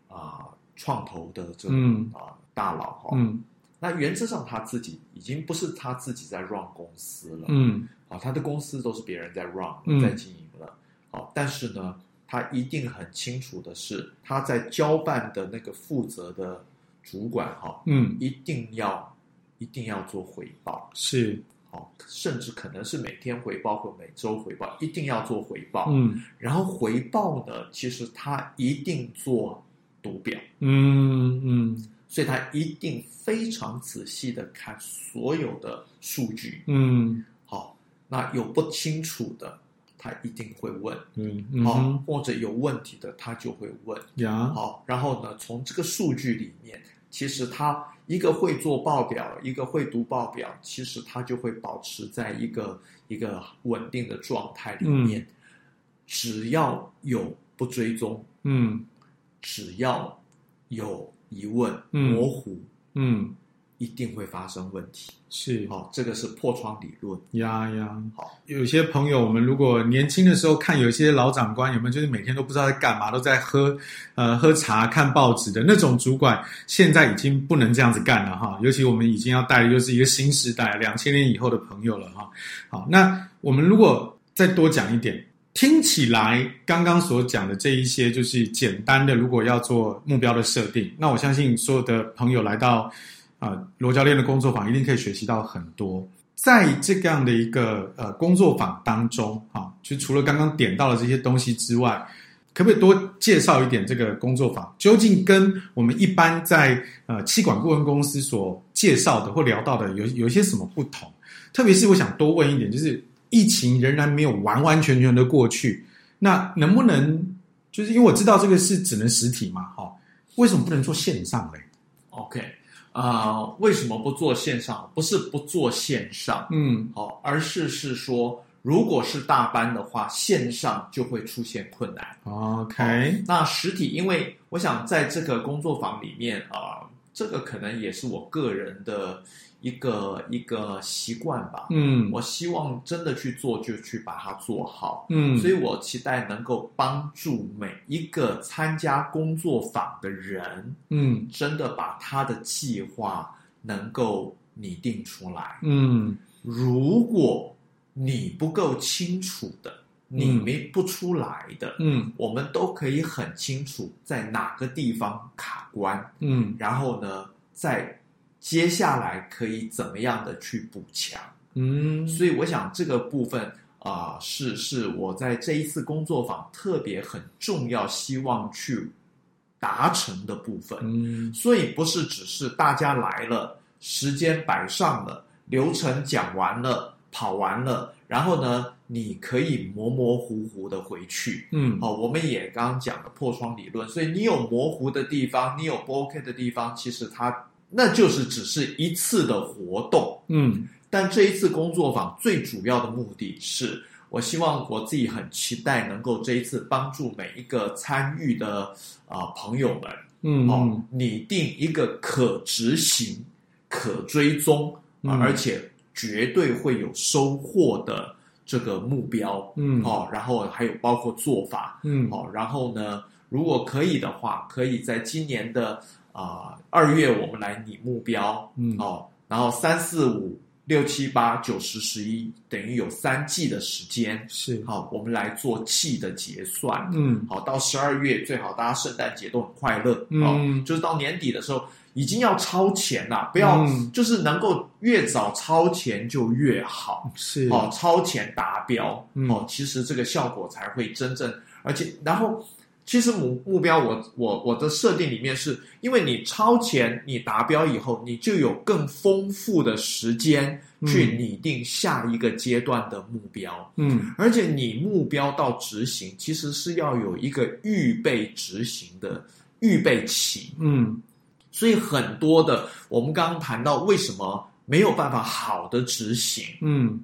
啊创、呃、投的这种啊、呃、大佬哈。嗯，那原则上他自己已经不是他自己在 run 公司了。嗯，啊，他的公司都是别人在 run 在经营了。好、嗯，但是呢，他一定很清楚的是，他在交办的那个负责的主管哈，嗯，一定要一定要做回报。是。甚至可能是每天回报或每周回报，一定要做回报。嗯，然后回报呢，其实他一定做读表。嗯嗯，所以他一定非常仔细的看所有的数据。嗯，好，那有不清楚的，他一定会问。嗯，嗯好，或者有问题的，他就会问。呀，好，然后呢，从这个数据里面，其实他。一个会做报表，一个会读报表，其实他就会保持在一个一个稳定的状态里面。嗯、只要有不追踪，嗯，只要有疑问、嗯、模糊，嗯。一定会发生问题，是好、哦，这个是破窗理论呀呀。好，有些朋友，我们如果年轻的时候看，有些老长官有没有就是每天都不知道在干嘛，都在喝呃喝茶、看报纸的那种主管，现在已经不能这样子干了哈。尤其我们已经要带的就是一个新时代，两千年以后的朋友了哈。好，那我们如果再多讲一点，听起来刚刚所讲的这一些就是简单的，如果要做目标的设定，那我相信所有的朋友来到。啊，罗教练的工作坊一定可以学习到很多。在这样的一个呃工作坊当中，啊，就除了刚刚点到的这些东西之外，可不可以多介绍一点这个工作坊究竟跟我们一般在呃气管顾问公司所介绍的或聊到的有有些什么不同？特别是我想多问一点，就是疫情仍然没有完完全全的过去，那能不能就是因为我知道这个是只能实体嘛，哈，为什么不能做线上嘞？OK。啊、呃，为什么不做线上？不是不做线上，嗯，好，而是是说，如果是大班的话，线上就会出现困难。OK，那实体，因为我想在这个工作坊里面啊、呃，这个可能也是我个人的。一个一个习惯吧，嗯，我希望真的去做，就去把它做好，嗯，所以我期待能够帮助每一个参加工作坊的人，嗯，真的把他的计划能够拟定出来，嗯，如果你不够清楚的，你没不出来的，嗯，我们都可以很清楚在哪个地方卡关，嗯，然后呢，在。接下来可以怎么样的去补强？嗯，所以我想这个部分啊、呃，是是我在这一次工作坊特别很重要，希望去达成的部分。嗯，所以不是只是大家来了，时间摆上了，流程讲完了，跑完了，然后呢，你可以模模糊糊的回去。嗯，好、哦，我们也刚刚讲了破窗理论，所以你有模糊的地方，你有不 OK 的地方，其实它。那就是只是一次的活动，嗯，但这一次工作坊最主要的目的是，我希望我自己很期待能够这一次帮助每一个参与的啊、呃、朋友们，嗯，哦，拟定一个可执行、可追踪，嗯、而且绝对会有收获的这个目标，嗯，哦，然后还有包括做法，嗯，哦，然后呢，如果可以的话，可以在今年的。啊，二月我们来拟目标，嗯，哦，然后三四五六七八九十十一，等于有三季的时间，是，好，我们来做季的结算，嗯，好，到十二月最好大家圣诞节都很快乐，嗯，就是到年底的时候已经要超前了，不要，就是能够越早超前就越好，是，哦，超前达标，哦，其实这个效果才会真正，而且然后。其实目目标我，我我我的设定里面是，因为你超前，你达标以后，你就有更丰富的时间去拟定下一个阶段的目标。嗯，而且你目标到执行，其实是要有一个预备执行的预备期。嗯，所以很多的我们刚刚谈到为什么没有办法好的执行，嗯，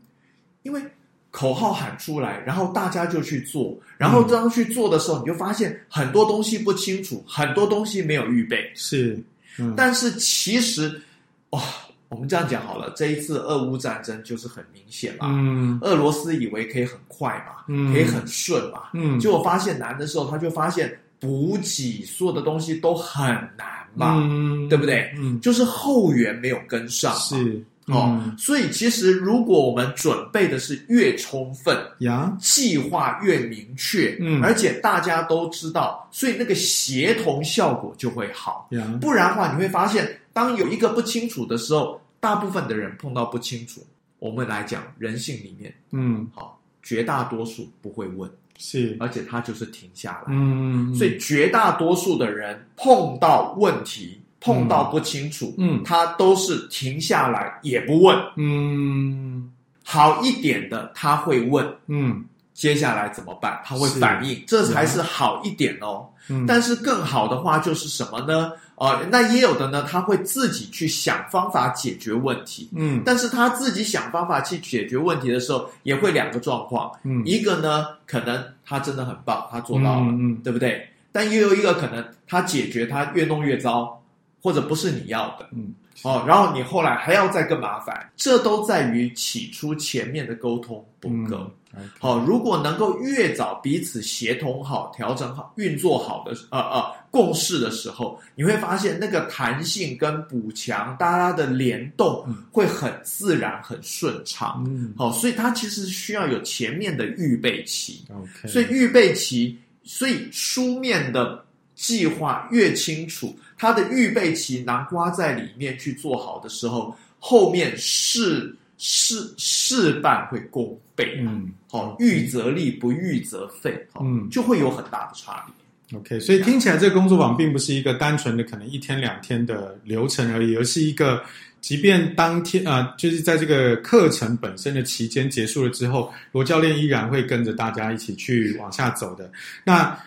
因为。口号喊出来，然后大家就去做，然后当去做的时候，嗯、你就发现很多东西不清楚，很多东西没有预备。是，嗯、但是其实，哇、哦，我们这样讲好了，这一次俄乌战争就是很明显嘛。嗯，俄罗斯以为可以很快嘛，嗯、可以很顺嘛，嗯，结果发现难的时候，他就发现补给所有的东西都很难嘛，嗯、对不对？嗯，就是后援没有跟上。是。哦，所以其实如果我们准备的是越充分呀，计划越明确，嗯，而且大家都知道，所以那个协同效果就会好。呀。不然的话，你会发现，当有一个不清楚的时候，大部分的人碰到不清楚，我们来讲人性里面，嗯，好，绝大多数不会问，是，而且他就是停下来，嗯，所以绝大多数的人碰到问题。碰到不清楚，嗯，他都是停下来也不问，嗯，好一点的他会问，嗯，接下来怎么办？他会反应，这才是好一点哦。嗯，但是更好的话就是什么呢？呃，那也有的呢，他会自己去想方法解决问题，嗯，但是他自己想方法去解决问题的时候，也会两个状况，嗯，一个呢，可能他真的很棒，他做到了，嗯，对不对？但又有一个可能，他解决他越弄越糟。或者不是你要的，嗯，哦，然后你后来还要再更麻烦，这都在于起初前面的沟通不够。好，嗯 okay 哦，如果能够越早彼此协同好、调整好、运作好的，呃呃，共识的时候，你会发现那个弹性跟补强，大家的联动会很自然、很顺畅。嗯，好，哦，所以它其实需要有前面的预备期。所以预备期，所以书面的。计划越清楚，他的预备期囊括在里面去做好的时候，后面事事事半会功倍。嗯，好，预则立，不预则废。嗯，就会有很大的差别。OK，所以听起来这个工作坊并不是一个单纯的可能一天两天的流程而已，而是一个即便当天啊、呃，就是在这个课程本身的期间结束了之后，罗教练依然会跟着大家一起去往下走的。那。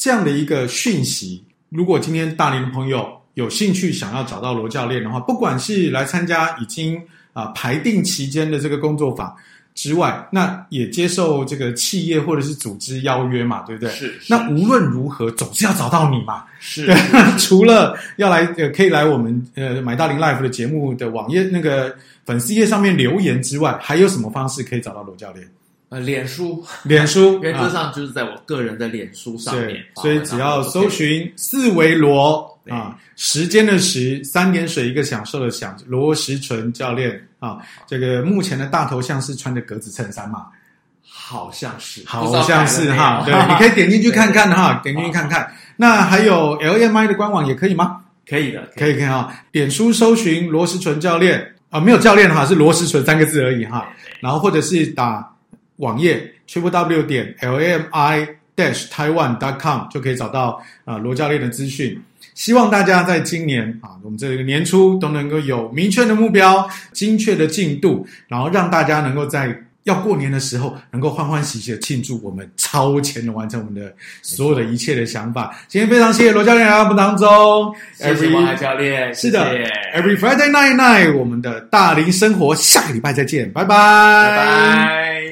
这样的一个讯息，如果今天大龄的朋友有兴趣想要找到罗教练的话，不管是来参加已经啊、呃、排定期间的这个工作坊之外，那也接受这个企业或者是组织邀约嘛，对不对？是。是那无论如何，总是要找到你嘛。是。对，除了要来呃可以来我们呃买大林 Life 的节目的网页那个粉丝页上面留言之外，还有什么方式可以找到罗教练？呃，脸书，脸书，原则上就是在我个人的脸书上面，对，所以只要搜寻四维罗啊，时间的时，三点水一个享受的享，罗时纯教练啊，这个目前的大头像是穿着格子衬衫嘛，好像是，好像是哈，对，你可以点进去 [laughs] 看看哈，点进去看看。那还有 LMI 的官网也可以吗？可以的，可以可以哈，点书搜寻罗时纯教练啊，没有教练哈，是罗时纯三个字而已哈，然后或者是打。网页 triple w 点 l m i dash taiwan dot com 就可以找到啊罗教练的资讯。希望大家在今年啊，我们这个年初都能够有明确的目标、精确的进度，然后让大家能够在要过年的时候能够欢欢喜喜的庆祝我们超前的完成我们的所有的一切的想法。今天非常谢谢罗教练来到我们当中，谢谢王海教练，是的，Every Friday night night，我们的大龄生活，下个礼拜再见，拜拜，拜拜。